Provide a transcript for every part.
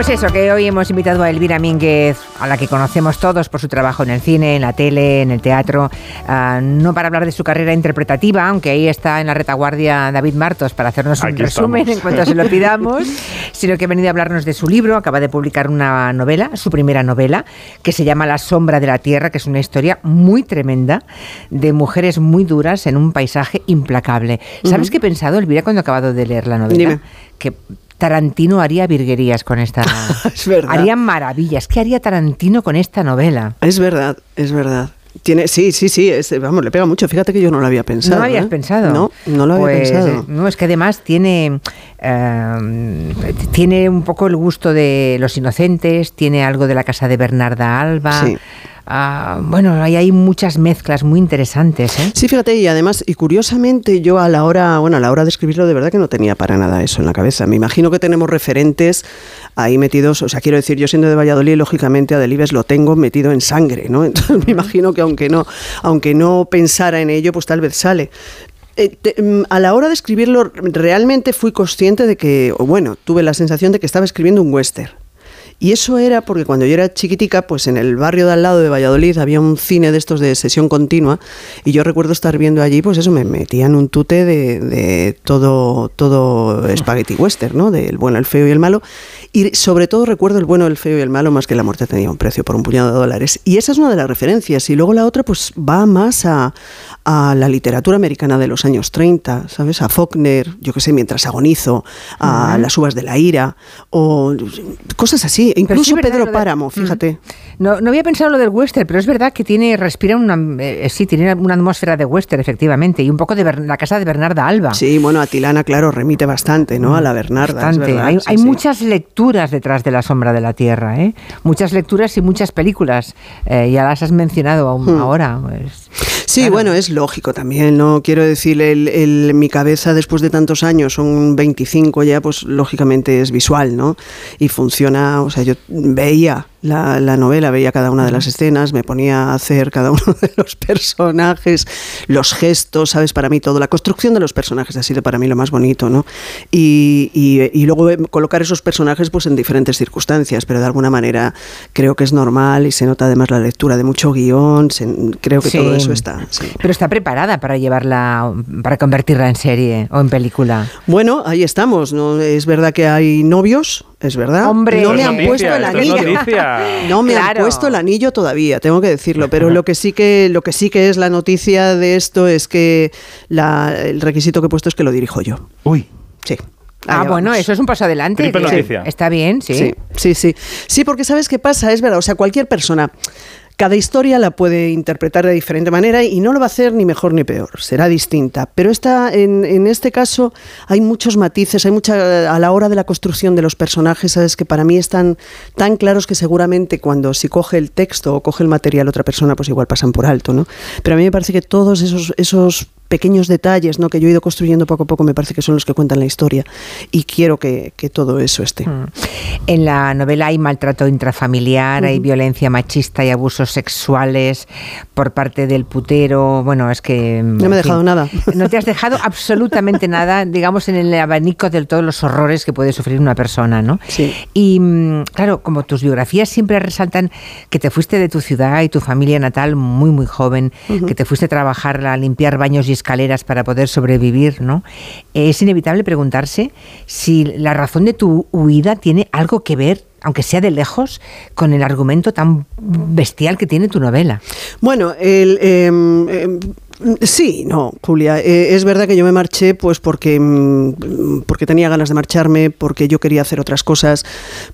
Pues eso, que hoy hemos invitado a Elvira Mínguez, a la que conocemos todos por su trabajo en el cine, en la tele, en el teatro, uh, no para hablar de su carrera interpretativa, aunque ahí está en la retaguardia David Martos para hacernos un resumen en cuanto se lo pidamos, sino que ha venido a hablarnos de su libro, acaba de publicar una novela, su primera novela, que se llama La sombra de la tierra, que es una historia muy tremenda de mujeres muy duras en un paisaje implacable. ¿Sabes uh -huh. qué he pensado, Elvira, cuando he acabado de leer la novela? Dime. Que Tarantino haría virguerías con esta. es verdad. Haría maravillas. ¿Qué haría Tarantino con esta novela? Es verdad, es verdad. Tiene, sí, sí, sí, es, vamos, le pega mucho. Fíjate que yo no lo había pensado. ¿No lo habías ¿eh? pensado? No, no lo había pues, pensado. No, es que además tiene, eh, tiene un poco el gusto de Los Inocentes, tiene algo de la casa de Bernarda Alba. Sí. Uh, bueno, ahí hay muchas mezclas muy interesantes. ¿eh? Sí, fíjate, y además, y curiosamente, yo a la hora, bueno, a la hora de escribirlo, de verdad que no tenía para nada eso en la cabeza. Me imagino que tenemos referentes ahí metidos, o sea, quiero decir, yo siendo de Valladolid, lógicamente a Delibes lo tengo metido en sangre, ¿no? Entonces me imagino que aunque no, aunque no pensara en ello, pues tal vez sale. Eh, te, a la hora de escribirlo, realmente fui consciente de que, o bueno, tuve la sensación de que estaba escribiendo un western. Y eso era porque cuando yo era chiquitica, pues en el barrio de al lado de Valladolid había un cine de estos de sesión continua y yo recuerdo estar viendo allí, pues eso, me metían un tute de, de todo, todo spaghetti western, ¿no? Del bueno, el feo y el malo. Y sobre todo recuerdo el bueno, el feo y el malo, más que la muerte tenía un precio por un puñado de dólares. Y esa es una de las referencias. Y luego la otra, pues va más a, a la literatura americana de los años 30, ¿sabes? A Faulkner, yo qué sé, mientras agonizo, a uh -huh. Las uvas de la ira, o cosas así. Incluso sí, Pedro Páramo, fíjate. No, no había pensado lo del western, pero es verdad que tiene, respira una, eh, sí, tiene una atmósfera de western, efectivamente, y un poco de Ber la casa de Bernarda Alba. Sí, bueno, Atilana, claro, remite bastante, ¿no? A la Bernarda. Bastante. Verdad, hay, sí, hay sí. muchas lecturas detrás de la sombra de la tierra, ¿eh? Muchas lecturas y muchas películas. Eh, ya las has mencionado hmm. ahora. Pues, sí, claro. bueno, es lógico también, ¿no? Quiero decir, el, el, mi cabeza después de tantos años, son 25 ya, pues lógicamente es visual, ¿no? Y funciona, o sea, yo veía la, la, novela, veía cada una de las escenas, me ponía a hacer cada uno de los personajes, los gestos, ¿sabes? Para mí todo, la construcción de los personajes ha sido para mí lo más bonito, ¿no? Y, y, y luego colocar esos personajes pues en diferentes circunstancias, pero de alguna manera creo que es normal y se nota además la lectura de mucho guion, se, creo que sí, todo eso está. Sí. Pero está preparada para llevarla, para convertirla en serie o en película. Bueno, ahí estamos, ¿no? Es verdad que hay novios, es verdad. Hombre, no me han noticia, puesto el anillo. No me Claro. han puesto el anillo todavía, tengo que decirlo. Pero lo que sí que, lo que sí que es la noticia de esto es que la, el requisito que he puesto es que lo dirijo yo. Uy. Sí. Ah, bueno, eso es un paso adelante. Noticia. Está bien, sí. Sí, sí, sí. Sí, porque sabes qué pasa, es verdad, o sea, cualquier persona, cada historia la puede interpretar de diferente manera y no lo va a hacer ni mejor ni peor, será distinta. Pero esta, en, este caso hay muchos matices, hay mucha, a la hora de la construcción de los personajes, sabes que para mí están tan claros que seguramente cuando si coge el texto o coge el material otra persona, pues igual pasan por alto, ¿no? Pero a mí me parece que todos esos, esos pequeños detalles ¿no? que yo he ido construyendo poco a poco me parece que son los que cuentan la historia y quiero que, que todo eso esté. Mm. En la novela hay maltrato intrafamiliar, hay violencia machista y abusos sexuales por parte del putero. Bueno, es que. No me he dejado nada. No te has dejado absolutamente nada, digamos, en el abanico de todos los horrores que puede sufrir una persona, ¿no? Sí. Y mm, claro, como tus biografías siempre resaltan que te fuiste de tu ciudad y tu familia natal muy, muy joven, que te fuiste a trabajar a limpiar baños y escaleras para poder sobrevivir, ¿no? Es inevitable preguntarse si la razón de tu huida tiene algo que ver aunque sea de lejos, con el argumento tan bestial que tiene tu novela. Bueno, el, eh, eh, sí, no, Julia. Eh, es verdad que yo me marché pues porque, mm, porque tenía ganas de marcharme, porque yo quería hacer otras cosas,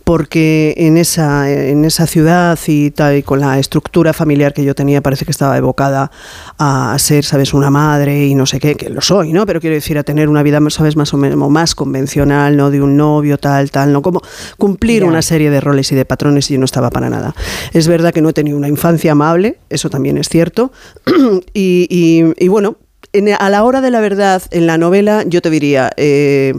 porque en esa, en esa ciudad y, tal, y con la estructura familiar que yo tenía parece que estaba evocada a ser, sabes, una madre y no sé qué, que lo soy, ¿no? Pero quiero decir, a tener una vida, sabes, más o menos más convencional, ¿no? De un novio, tal, tal, ¿no? Como cumplir una serie de roles y de patrones y yo no estaba para nada. Es verdad que no he tenido una infancia amable, eso también es cierto, y, y- y bueno, en- a la hora de la verdad, en la novela, yo te diría, eh,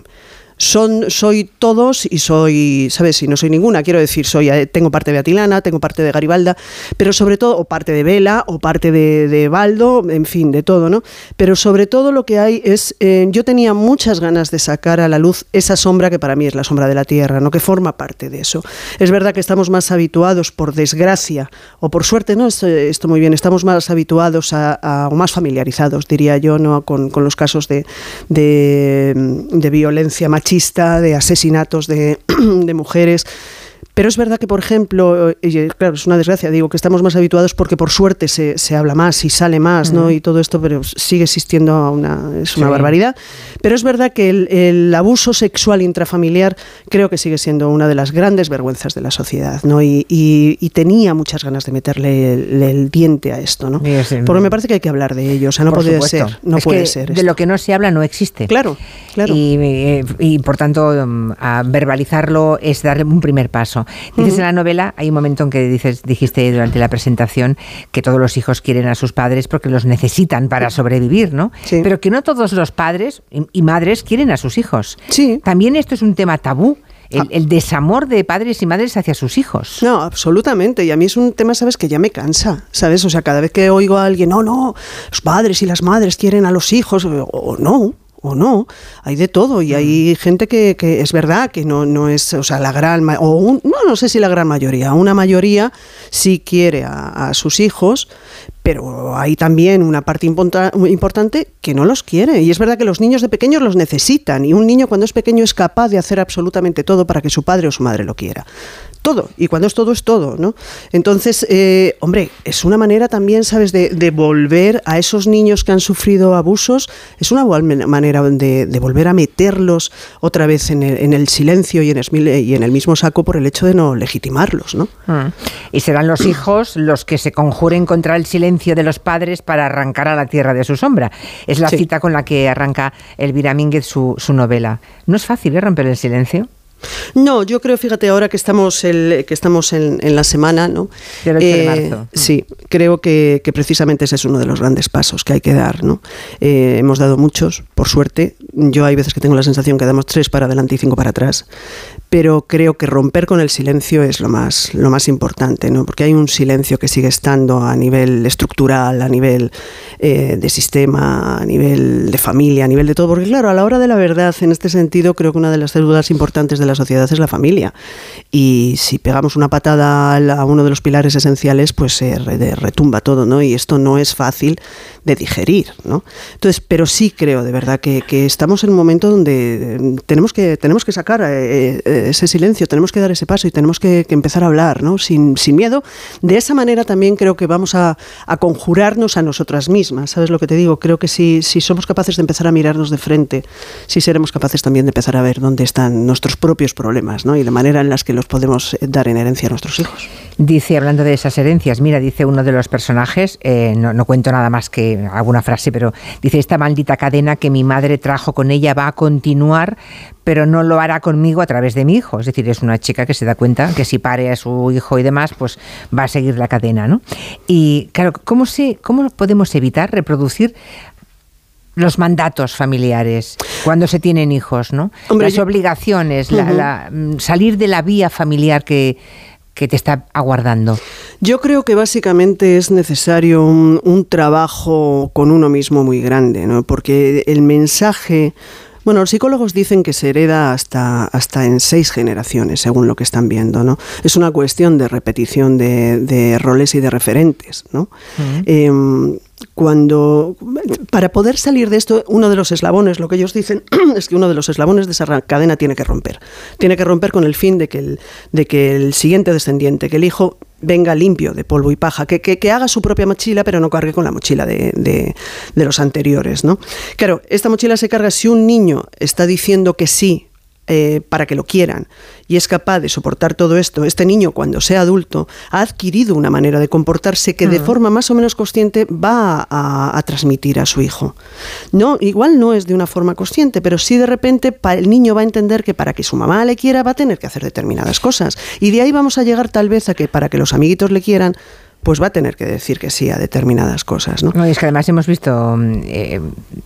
son, soy todos y soy, ¿sabes? Y no soy ninguna, quiero decir, soy, eh, tengo parte de Atilana, tengo parte de Garibalda, pero sobre todo, o parte de Vela, o parte de, de Baldo, en fin, de todo, ¿no? Pero sobre todo lo que hay es, eh, yo tenía muchas ganas de sacar a la luz esa sombra que para mí es la sombra de la Tierra, ¿no? Que forma parte de eso. Es verdad que estamos más habituados, por desgracia, o por suerte, ¿no? Esto, muy bien, estamos más habituados a, o más familiarizados, diría yo, ¿no? Con, con los casos de, de, de violencia machista de asesinatos de, de mujeres. Pero es verdad que, por ejemplo, claro, es una desgracia, digo que estamos más habituados porque por suerte se, se habla más y sale más, ¿no? Y todo esto, pero sigue existiendo una, es una barbaridad. Pero es verdad que el, el, abuso sexual intrafamiliar creo que sigue siendo una de las grandes vergüenzas de la sociedad, ¿no? Y, y, y tenía muchas ganas de meterle el, el diente a esto, ¿no? Sí, porque me parece que hay que hablar de ello, o sea, no puede supuesto. ser, no es puede que ser. De lo que no se habla no existe. Claro, claro. Y, eh, y por tanto, um, verbalizarlo es dar un primer paso. Dices uh -huh. en la novela, hay un momento en que dices, dijiste durante la presentación que todos los hijos quieren a sus padres porque los necesitan para sobrevivir, ¿no? Sí. Pero que no todos los padres y madres quieren a sus hijos. Sí. También esto es un tema tabú. El, el, desamor de padres y madres hacia sus hijos. No, absolutamente. Y a mí es un tema, ¿sabes? Que ya me cansa, ¿sabes? O sea, cada vez que oigo a alguien, no, no, los padres y las madres quieren a los hijos, o no, o no, hay de todo y hay gente que, que es verdad que no, no, es, o sea, la gran, o un, no, no sé si la gran mayoría, una mayoría sí quiere a, a sus hijos, pero hay también una parte importante que no los quiere. Y es verdad que los niños de pequeños los necesitan y un niño cuando es pequeño es capaz de hacer absolutamente todo para que su padre o su madre lo quiera todo. Y cuando es todo, es todo, ¿no? Entonces, eh, hombre, es una manera también, ¿sabes?, de, de, volver a esos niños que han sufrido abusos, es una manera de, de volver a meterlos otra vez en el, en el, silencio y en, el, y en el mismo saco por el hecho de no legitimarlos, ¿no? Mm. Y serán los hijos los que se conjuren contra el silencio de los padres para arrancar a la tierra de su sombra. Es la sí. cita con la que arranca Elvira Mínguez su, su novela. ¿No es fácil ¿eh, romper el silencio? No, yo creo, fíjate, ahora que estamos, el, que estamos en, en, la semana, ¿no? Del 8 eh, de marzo. Sí, creo que, que, precisamente ese es uno de los grandes pasos que hay que dar, ¿no? Eh, hemos dado muchos, por suerte. Yo hay veces que tengo la sensación que damos tres para adelante y cinco para atrás, pero creo que romper con el silencio es lo más, lo más importante, ¿no? Porque hay un silencio que sigue estando a nivel estructural, a nivel eh, de sistema, a nivel de familia, a nivel de todo. Porque claro, a la hora de la verdad, en este sentido, creo que una de las deudas importantes de la sociedad es la familia. Y si pegamos una patada a uno de los pilares esenciales, pues se retumba todo, ¿no? Y esto no es fácil de digerir, ¿no? Entonces, pero sí creo de verdad que, que estamos en un momento donde tenemos que, tenemos que sacar eh, ese silencio, tenemos que dar ese paso y tenemos que, empezar a hablar, ¿no? Sin, sin, miedo. De esa manera también creo que vamos a, a, conjurarnos a nosotras mismas, ¿sabes lo que te digo? Creo que si, si somos capaces de empezar a mirarnos de frente, si seremos capaces también de empezar a ver dónde están nuestros propios problemas, ¿no? Y la manera en las que los podemos dar en herencia a nuestros hijos. Dice, hablando de esas herencias, mira, dice uno de los personajes, eh, no, no, cuento nada más que alguna frase, pero dice, esta maldita cadena que mi madre trajo con ella va a continuar, pero no lo hará conmigo a través de mi hijo. Es decir, es una chica que se da cuenta que si pare a su hijo y demás, pues va a seguir la cadena, ¿no? Y claro, ¿cómo, se, cómo podemos evitar reproducir los mandatos familiares cuando se tienen hijos, ¿no? Hombre, Las yo... obligaciones, uh -huh. la, la, salir de la vía familiar que, que te está aguardando? Yo creo que básicamente es necesario un, un trabajo con uno mismo muy grande, ¿no? porque el mensaje bueno, los psicólogos dicen que se hereda hasta, hasta en seis generaciones, según lo que están viendo, ¿no? Es una cuestión de repetición de, de roles y de referentes, ¿no? Uh -huh. eh, cuando para poder salir de esto, uno de los eslabones, lo que ellos dicen es que uno de los eslabones de esa cadena tiene que romper. Tiene que romper con el fin de que el, de que el siguiente descendiente, que el hijo venga limpio de polvo y paja, que, que, haga su propia mochila, pero no cargue con la mochila de, de, de los anteriores. ¿no? Claro, esta mochila se carga si un niño está diciendo que sí eh, para que lo quieran y es capaz de soportar todo esto, este niño cuando sea adulto ha adquirido una manera de comportarse que mm. de forma más o menos consciente va a, a, transmitir a su hijo. No, igual no es de una forma consciente, pero sí de repente el niño va a entender que para que su mamá le quiera va a tener que hacer determinadas cosas y de ahí vamos a llegar tal vez a que para que los amiguitos le quieran pues va a tener que decir que sí a determinadas cosas. ¿no? es que además hemos visto mm, eh,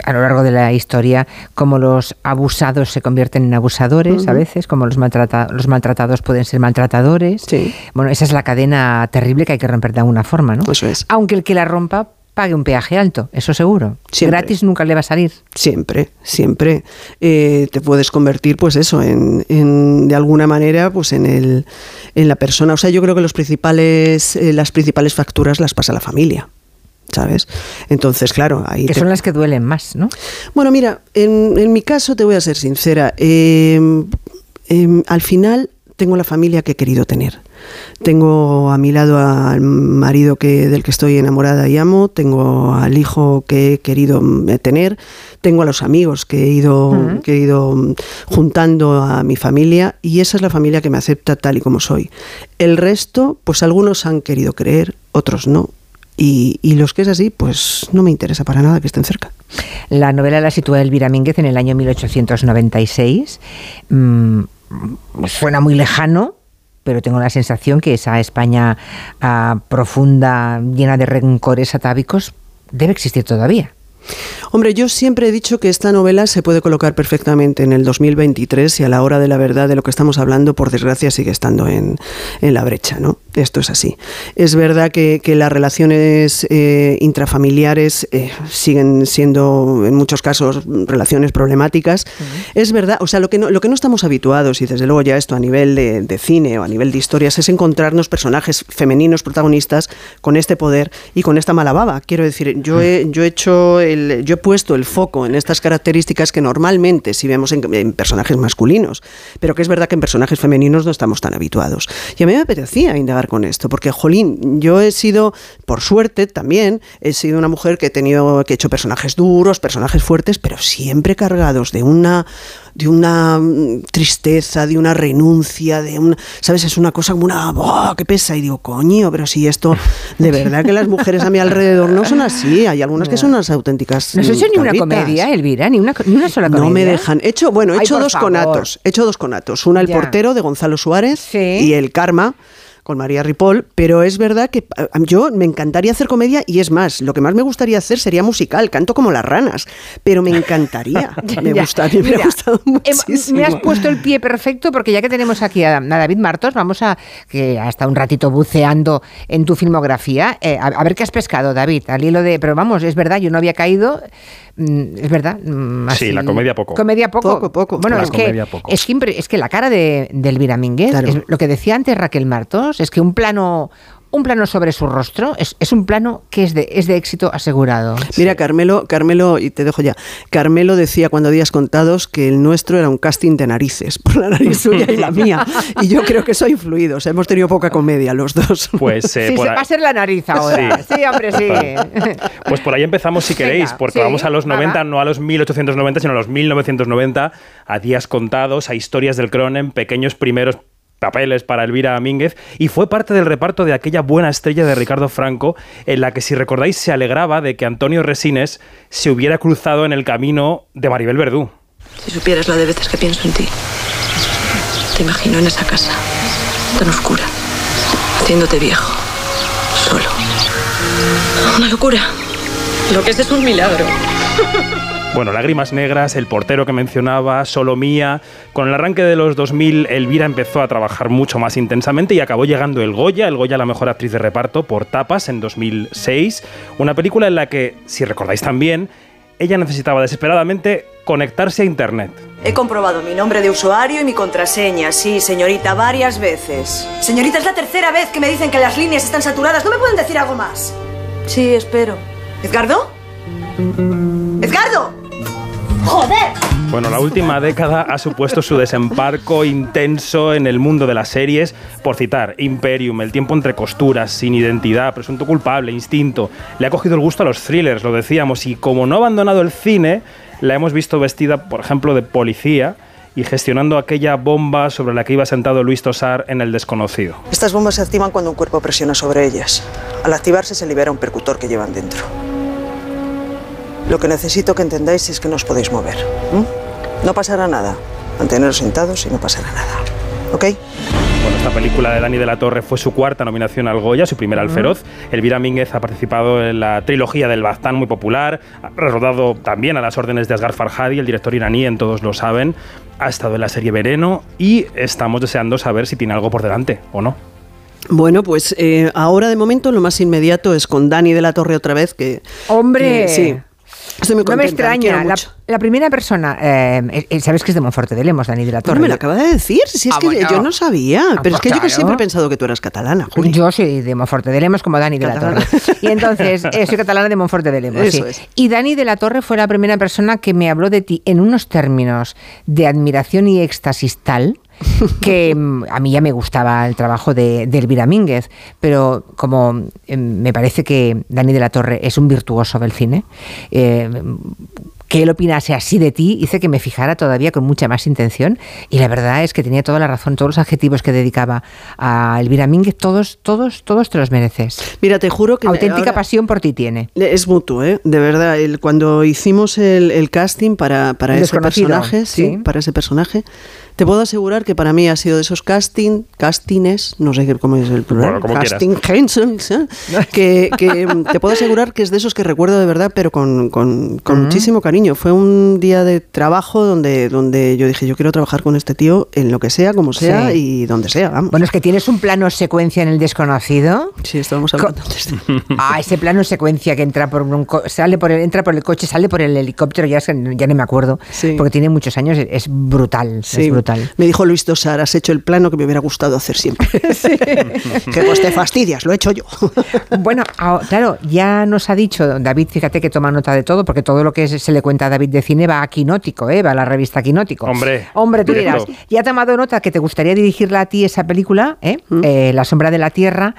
a lo largo de la historia cómo los abusados se convierten en abusadores a veces, como los, los maltratados pueden ser maltratadores. Bueno, esa es la cadena terrible que hay que romper de alguna forma, ¿no? Eso es. Aunque el que la rompa pague un peaje alto, eso seguro. Gratis nunca le va a salir. Siempre, siempre. Eh, te puedes convertir, pues eso, en, de alguna manera, pues en el, en la persona. O sea, yo creo que los principales, eh, las principales facturas las pasa la familia. ¿sabes? Entonces, claro, ahí... Que son las que duelen más, ¿no? Bueno, mira, en, mi caso te voy a ser sincera. Em, em, al final tengo la familia que he querido tener. Tengo a mi lado al marido que, del que estoy enamorada y amo, tengo al hijo que he querido eh, tener, tengo a los amigos que he ido, que he ido juntando a mi familia y esa es la familia que me acepta tal y como soy. El resto, pues algunos han querido creer, otros no. Y, los que es así, pues no me interesa para nada que estén cerca. La novela la sitúa Elvira Mínguez en el año 1896. Mm, suena muy lejano, pero tengo la sensación que esa España ah, profunda, llena de rencores atávicos, debe existir todavía. Hombre, yo siempre he dicho que esta novela se puede colocar perfectamente en el 2023 y a la hora de la verdad de lo que estamos hablando, por desgracia, sigue estando en, la brecha, ¿no? Esto es así. Es verdad que, las relaciones eh, intrafamiliares eh, siguen siendo, en muchos casos, relaciones problemáticas. Es verdad, o sea, lo que, no, lo que no estamos habituados, y desde luego ya esto a nivel de, cine o a nivel de historias, es encontrarnos personajes femeninos protagonistas con este poder y con esta mala baba. Quiero decir, yo he, yo he hecho yo he puesto el foco en estas características que normalmente si vemos en, personajes masculinos, pero que es verdad que en personajes femeninos no estamos tan habituados. Y a mí me apetecía indagar con esto, porque, jolín, yo he sido, por suerte también, he sido una mujer que he tenido, que he hecho personajes duros, personajes fuertes, pero siempre cargados de una de una mm, tristeza, de una renuncia, de un, ¿sabes? Es una cosa como una, ¡oh, qué pesa! Y digo, coño, pero si esto, de verdad que las mujeres a mi alrededor no son así, hay algunas que son unas auténticas. No has hecho ni una comedia, Elvira, ni una, ni una sola comedia. No me dejan. He hecho, bueno, he hecho dos conatos, he hecho dos conatos. Una, El portero de Gonzalo Suárez y El Karma con María Ripoll, pero es verdad que yo me encantaría hacer comedia y es más, lo que más me gustaría hacer sería musical, canto como las ranas, pero me encantaría, me, gustaría, me ha gustado muchísimo. Me has puesto el pie perfecto porque ya que tenemos aquí a, David Martos, vamos a, que hasta un ratito buceando en tu filmografía, eh, a, ver qué has pescado, David, al hilo de, pero vamos, es verdad, yo no había caído, es verdad. Mm, sí, la comedia poco. Comedia poco. Poco, poco. Bueno, es que, es que, la cara de, Elvira Mínguez, lo que decía antes Raquel Martos, es que un plano, un plano sobre su rostro es, es, un plano que es de, es de éxito asegurado. Mira, Carmelo, Carmelo, y te dejo ya, Carmelo decía cuando días contados que el nuestro era un casting de narices, por la nariz suya y la mía. Y yo creo que eso ha influido, hemos tenido poca comedia los dos. Pues eh, sí, se va a ser la nariz ahora. Sí, hombre, sí. Pues por ahí empezamos si queréis, porque vamos a los 90, no a los 1890, sino a los 1990, a días contados, a historias del Cronen, pequeños primeros papeles para Elvira Mínguez y fue parte del reparto de aquella buena estrella de Ricardo Franco en la que si recordáis se alegraba de que Antonio Resines se hubiera cruzado en el camino de Maribel Verdú. Si supieras la de veces que pienso en ti, te imagino en esa casa, tan oscura, haciéndote viejo, solo. Una locura. Lo que es es un milagro. Bueno, Lágrimas Negras, El portero que mencionaba, Solo Mía. Con el arranque de los 2000, Elvira empezó a trabajar mucho más intensamente y acabó llegando el Goya, el Goya la mejor actriz de reparto por Tapas en 2006. Una película en la que, si recordáis también, ella necesitaba desesperadamente conectarse a Internet. He comprobado mi nombre de usuario y mi contraseña, sí, señorita, varias veces. Señorita, es la tercera vez que me dicen que las líneas están saturadas. ¿No me pueden decir algo más? Sí, espero. ¿Edgardo? ¡Edgardo! ¡Joder! Bueno, la última década ha supuesto su desembarco intenso en el mundo de las series. Por citar, Imperium, El tiempo entre costuras, Sin identidad, Presunto culpable, Instinto. Le ha cogido el gusto a los thrillers, lo decíamos, y como no ha abandonado el cine, la hemos visto vestida, por ejemplo, de policía y gestionando aquella bomba sobre la que iba sentado Luis Tosar en El desconocido. Estas bombas se activan cuando un cuerpo presiona sobre ellas. Al activarse se libera un percutor que llevan dentro. Lo que necesito que entendáis es que no os podéis mover. No pasará nada. Manteneros sentados y no pasará nada. ¿Ok? Bueno, esta película de Dani de la Torre fue su cuarta nominación al Goya, su primera al Feroz. Elvira Mínguez ha participado en la trilogía del Baztán, muy popular. Ha rodado también a las órdenes de Asghar Farhadi, el director iraní, en Todos lo saben. Ha estado en la serie Veneno y estamos deseando saber si tiene algo por delante o no. Bueno, pues eh, ahora de momento lo más inmediato es con Dani de la Torre otra vez, que... ¡Hombre! que sí. Estoy muy no me extraña. La, primera persona, eh, eh, sabes que es de Monforte de Lemos, Dani de la Torre. me lo acaba de decir, si es Ah, que bueno. yo no sabía, Ah, pero es que yo que siempre he pensado que tú eras catalana, Juli. Yo soy de Monforte de Lemos como Dani de la. Torre. Y entonces, eh, soy catalana de Monforte de Lemos. Eso sí. es. Y Dani de la Torre fue la primera persona que me habló de ti en unos términos de admiración y éxtasis tal que mm, a mí ya me gustaba el trabajo de, de Elvira Mínguez, pero como eh, me parece que Dani de la Torre es un virtuoso del cine, eh, que él opinase así de ti hice que me fijara todavía con mucha más intención y la verdad es que tenía toda la razón, todos los adjetivos que dedicaba a Elvira Mínguez, todos, todos, todos te los mereces. Mira, te juro que... Auténtica pasión por ti tiene. Es mutuo, ¿eh? De verdad. El, cuando hicimos el, el casting para, ese personaje, sí, sí. para ese personaje, te puedo asegurar que para mí ha sido de esos casting, castings, no sé qué- cómo es el plural, Bueno, casting cancels, ¿eh? que, que, mm, te puedo asegurar que es de esos que recuerdo de verdad, pero con, con- con muchísimo cariño. Fue un día de trabajo donde, donde yo dije, yo quiero trabajar con este tío en lo que sea, como sea Sí. y donde sea, vamos. Bueno, es que tienes un plano secuencia en el desconocido. sí, estábamos hablando antes de- Ah, ese plano secuencia que entra por un co- sale por el, entra por el coche, sale por el helicóptero, ya, ya no me acuerdo, Sí. porque tiene muchos años, es, es brutal, Sí, es brutal. Me dijo Luis Tosar, has hecho el plano que me hubiera gustado hacer siempre. que pues te fastidias, lo he hecho yo. Bueno, ah, claro, ya nos ha dicho David, fíjate que toma nota de todo, porque todo lo que se le cuenta a David de cine va a Quinótico, ¿eh? va a la revista Quinótico. Hombre, Hombre, tú dirás, ya ha tomado nota que te gustaría dirigirla a ti esa película, ¿eh? Mm. Eh, La sombra de la tierra,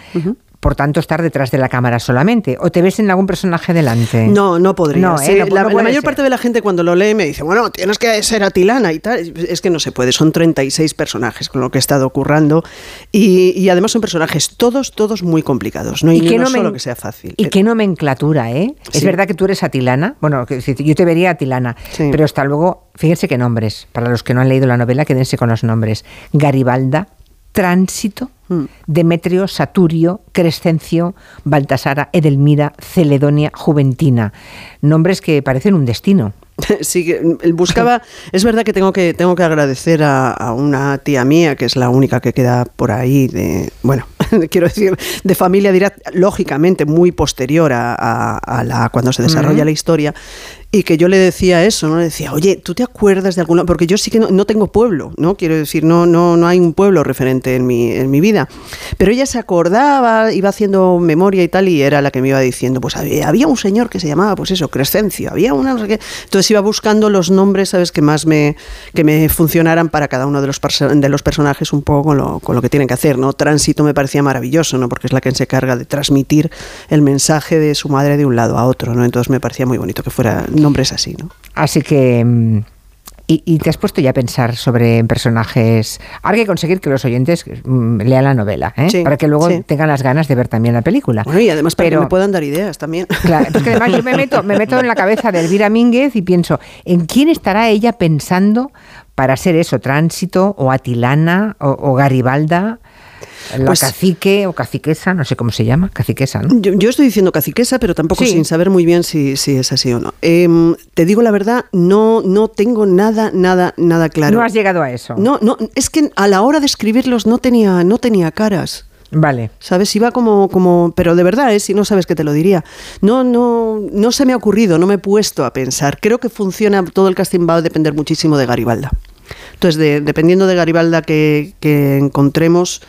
por tanto estar detrás de la cámara solamente, o te ves en algún personaje delante. No, no podría. No, ¿eh? No- la, no la puede mayor ser. parte de la gente cuando lo lee me dice, bueno, tienes que ser atilana y tal. Es que no se puede, son 36 personajes con lo que he estado currando y, y además son personajes todos, todos muy complicados. No hay ni qué uno solo que sea fácil. Y qué nomenclatura, ¿eh? Es verdad que tú eres atilana. Bueno, yo te vería atilana. Sí. Pero hasta luego, fíjense qué nombres. Para los que no han leído la novela, quédense con los nombres. Garibalda, Tránsito, Mm. Demetrio, Saturio, Crescencio, Baltasara, Edelmira, Celedonia, Juventina. Nombres que parecen un destino. Sí, mm, buscaba. Es verdad que tengo que tengo que agradecer a, a una tía mía que es la única que queda por ahí de, bueno, quiero decir, de familia dirá lógicamente muy posterior a, a- a la cuando se desarrolla la historia. Y que yo le decía eso, ¿no? Le decía, oye, ¿tú te acuerdas de alguna? Porque yo sí que no, no tengo pueblo, ¿no? Quiero decir, no, no, no hay un pueblo referente en mi, en mi vida. Pero ella se acordaba, iba haciendo memoria y tal, y era la que me iba diciendo, pues había, había un señor que se llamaba, pues eso, Crescencio, había una, no sé qué. Entonces iba buscando los nombres, ¿sabes? Que más me, que me funcionaran para cada uno de los, de los personajes un poco con lo, con lo que tienen que hacer, ¿no? Tránsito me parecía maravilloso, ¿no? Porque es la que se encarga de transmitir el mensaje de su madre de un lado a otro, ¿no? Entonces me parecía muy bonito que fuera nombres así, ¿no? Así que. mm, Y, y te has puesto ya a pensar sobre personajes. Ahora hay que conseguir que los oyentes mm, lean la novela, ¿eh? Sí, para que luego sí. tengan las ganas de ver también la película. Bueno, y además para Pero- que me puedan dar ideas también. Claro, es que además yo me meto, me meto en la cabeza de Elvira Mínguez y pienso, ¿en quién estará ella pensando para ser eso, Tránsito o Atilana o, o Garibalda? La Pues- cacique o caciquesa, no sé cómo se llama, caciquesa, ¿no? Yo, yo estoy diciendo caciquesa, pero tampoco Sí. sin saber muy bien si, si es así o no. Em, te digo la verdad, no, no tengo nada, nada, nada claro. No has llegado a eso. No, no, es que a la hora de escribirlos no tenía, no tenía caras. Vale. ¿Sabes? Iba como, como, pero de verdad, ¿eh? si no sabes que te lo diría. No, no, no se me ha ocurrido, no me he puesto a pensar. Creo que funciona, todo el casting va a depender muchísimo de Garibalda. Entonces, de- dependiendo de Garibalda que, que encontremos,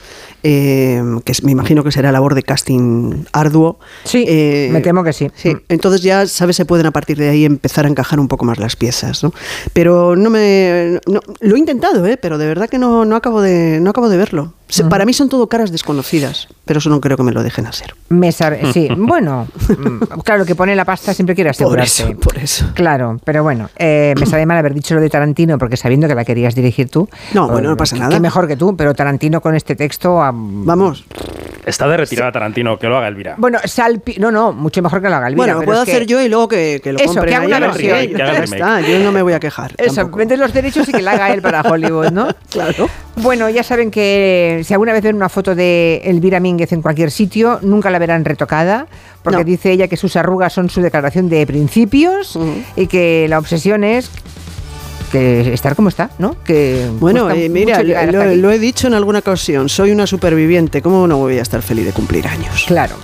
eh, que me imagino que será labor de casting arduo. Sí, eh, me temo que sí. Sí, Mm. entonces ya, ¿sabes? Se pueden a partir de ahí empezar a encajar un poco más las piezas, ¿no? Pero no me... no- lo he intentado, ¿eh? Pero de verdad que no, no, acabo, de, no acabo de verlo. Se- Para mí son todo caras desconocidas, pero eso no creo que me lo dejen hacer. Me sabe- sí, bueno, mm, claro, que pone la pasta siempre quiere Por asegurarse. eso, por eso. Claro, pero bueno, eh, me sabe mal haber dicho lo de Tarantino porque sabiendo que la querías dirigir tú. No, bueno, no eh, pasa nada. Qué mejor que tú, pero Tarantino con este texto. Vamos. Está de retirada Tarantino, que lo haga Elvira. Bueno, salpi no, no, mucho mejor que lo haga Elvira. Bueno, lo puedo hacer yo y luego que, que lo Eso, compren que haga una versión. versión. Que haga Ya está, yo no me voy a quejar. Eso, tampoco. vende los derechos y que la haga él para Hollywood, ¿no? Claro. Bueno, ya saben que si alguna vez ven una foto de Elvira Mínguez en cualquier sitio, nunca la verán retocada, porque No. dice ella que sus arrugas son su declaración de principios y que la obsesión es que estar como está, ¿no? Que Bueno, cuesta eh, mira, llegar lo, he dicho en alguna ocasión, soy una superviviente, ¿cómo no voy a estar feliz de cumplir años? Claro.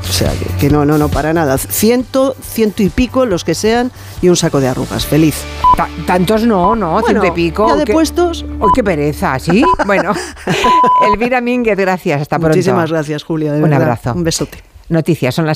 O sea, que, que no, no, no, para nada. Ciento, ciento y pico, los que sean, y un saco de arrugas, feliz. Ta- tantos no, no, Bueno, ciento y pico. ya de puestos. ¡Ay, qué pereza! ¿Sí? Bueno, Elvira Mínguez, gracias. Hasta pronto. Muchísimas gracias, Julia. De Un verdad. abrazo. Un besote. Noticias, son las